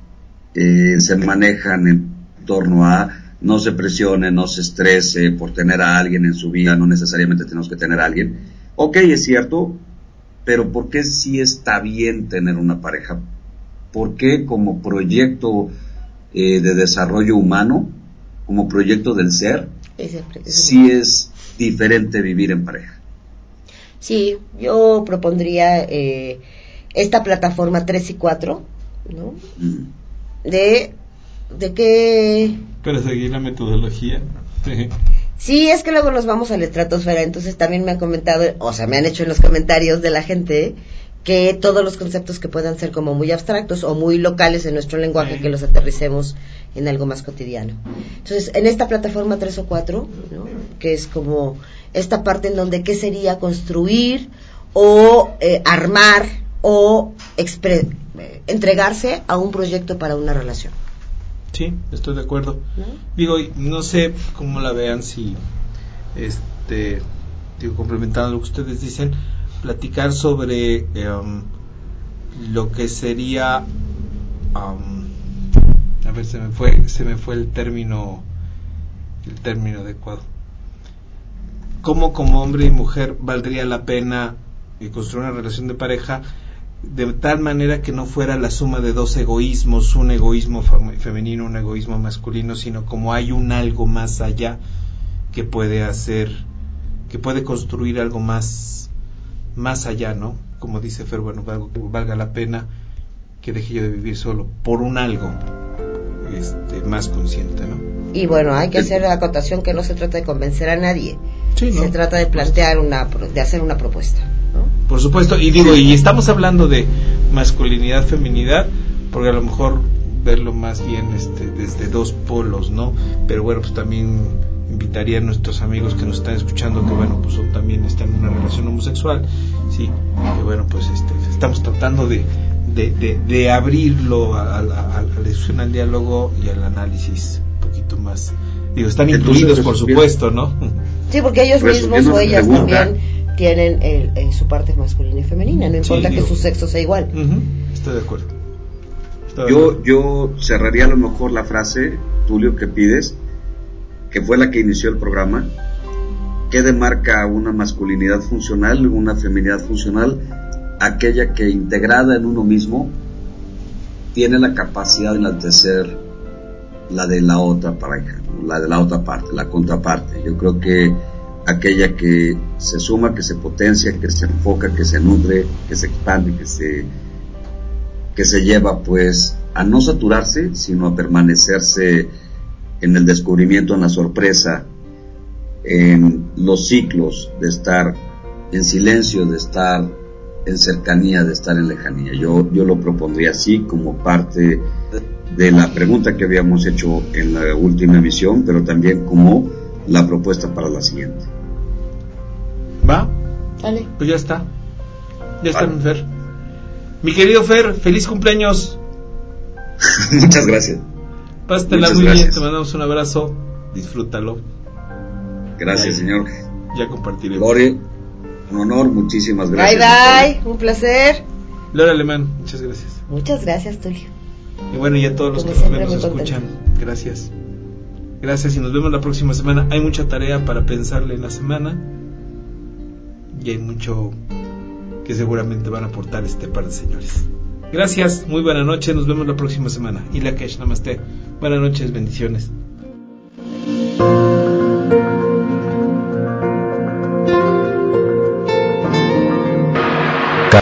Speaker 4: eh, se manejan en torno a no se presione, no se estrese por tener a alguien en su vida, no necesariamente tenemos que tener a alguien. Ok, es cierto, pero ¿por qué sí está bien tener una pareja? ¿Por qué como proyecto eh, de desarrollo humano, como proyecto del ser, sí es diferente vivir en pareja?
Speaker 3: Sí, yo propondría eh, esta plataforma 3 y 4, ¿no? Mm. De, de que...
Speaker 2: Para seguir la metodología. *laughs*
Speaker 3: Sí, es que luego nos vamos a la estratosfera, entonces también me han comentado, o sea, me han hecho en los comentarios de la gente que todos los conceptos que puedan ser como muy abstractos o muy locales en nuestro lenguaje, que los aterricemos en algo más cotidiano. Entonces, en esta plataforma 3 o 4, ¿no? que es como esta parte en donde qué sería construir o eh, armar o eh, entregarse a un proyecto para una relación.
Speaker 2: Sí, estoy de acuerdo. Digo, no sé cómo la vean si, este, digo, complementando lo que ustedes dicen, platicar sobre em, lo que sería, a ver, se me fue, se me fue el término, el término adecuado. ¿Cómo como hombre y mujer valdría la pena eh, construir una relación de pareja? de tal manera que no fuera la suma de dos egoísmos, un egoísmo femenino, un egoísmo masculino, sino como hay un algo más allá que puede hacer, que puede construir algo más, más allá, ¿no? Como dice Fer, bueno, valga, la pena que deje yo de vivir solo por un algo este, más consciente, ¿no?
Speaker 3: Y bueno, hay que hacer la acotación que no se trata de convencer a nadie, se trata de plantear una, de hacer una propuesta.
Speaker 2: Por supuesto, y digo, y estamos hablando de masculinidad, feminidad, porque a lo mejor verlo más bien este, desde dos polos, ¿no? Pero bueno, pues también invitaría a nuestros amigos que nos están escuchando que bueno pues son, también están en una relación homosexual. Sí que bueno pues este estamos tratando de de, de, abrirlo al, al, diálogo y al análisis un poquito más. Digo están incluidos por supuesto no
Speaker 3: sí porque ellos mismos o ellas también tienen el, su parte masculina y femenina no importa que su sexo sea igual.
Speaker 2: Estoy de acuerdo.
Speaker 4: Yo yo cerraría a lo mejor la frase Tulio que pides que fue la que inició el programa, que demarca una masculinidad funcional, una feminidad funcional, aquella que integrada en uno mismo tiene la capacidad de enaltecer la de la otra pareja, la de la otra parte, la contraparte. Yo creo que aquella que se suma, que se potencia, que se enfoca, que se nutre, que se expande, que se que se lleva pues a no saturarse, sino a permanecerse en el descubrimiento, en la sorpresa, en los ciclos de estar en silencio, de estar en cercanía, de estar en lejanía. Yo, yo lo propondría así como parte de la pregunta que habíamos hecho en la última emisión, pero también como la propuesta para la siguiente.
Speaker 2: ¿Va? Dale. Pues ya está. Ya está, mi Fer. Mi querido Fer, feliz cumpleaños. *laughs*
Speaker 4: Muchas gracias.
Speaker 2: Pásatela muy bien, te mandamos un abrazo, disfrútalo.
Speaker 4: Gracias, señor.
Speaker 2: Ya compartiremos.
Speaker 4: Lore, un honor, muchísimas gracias.
Speaker 3: Bye, bye, un placer.
Speaker 2: Lore Alemán, muchas gracias.
Speaker 3: Muchas gracias, Tulio.
Speaker 2: Y bueno, y a todos los que nos escuchan, gracias. Gracias y nos vemos la próxima semana. Hay mucha tarea para pensarle en la semana y hay mucho que seguramente van a aportar este par de señores. Gracias, muy buena noche, nos vemos la próxima semana. Y la namaste. Buenas noches, bendiciones.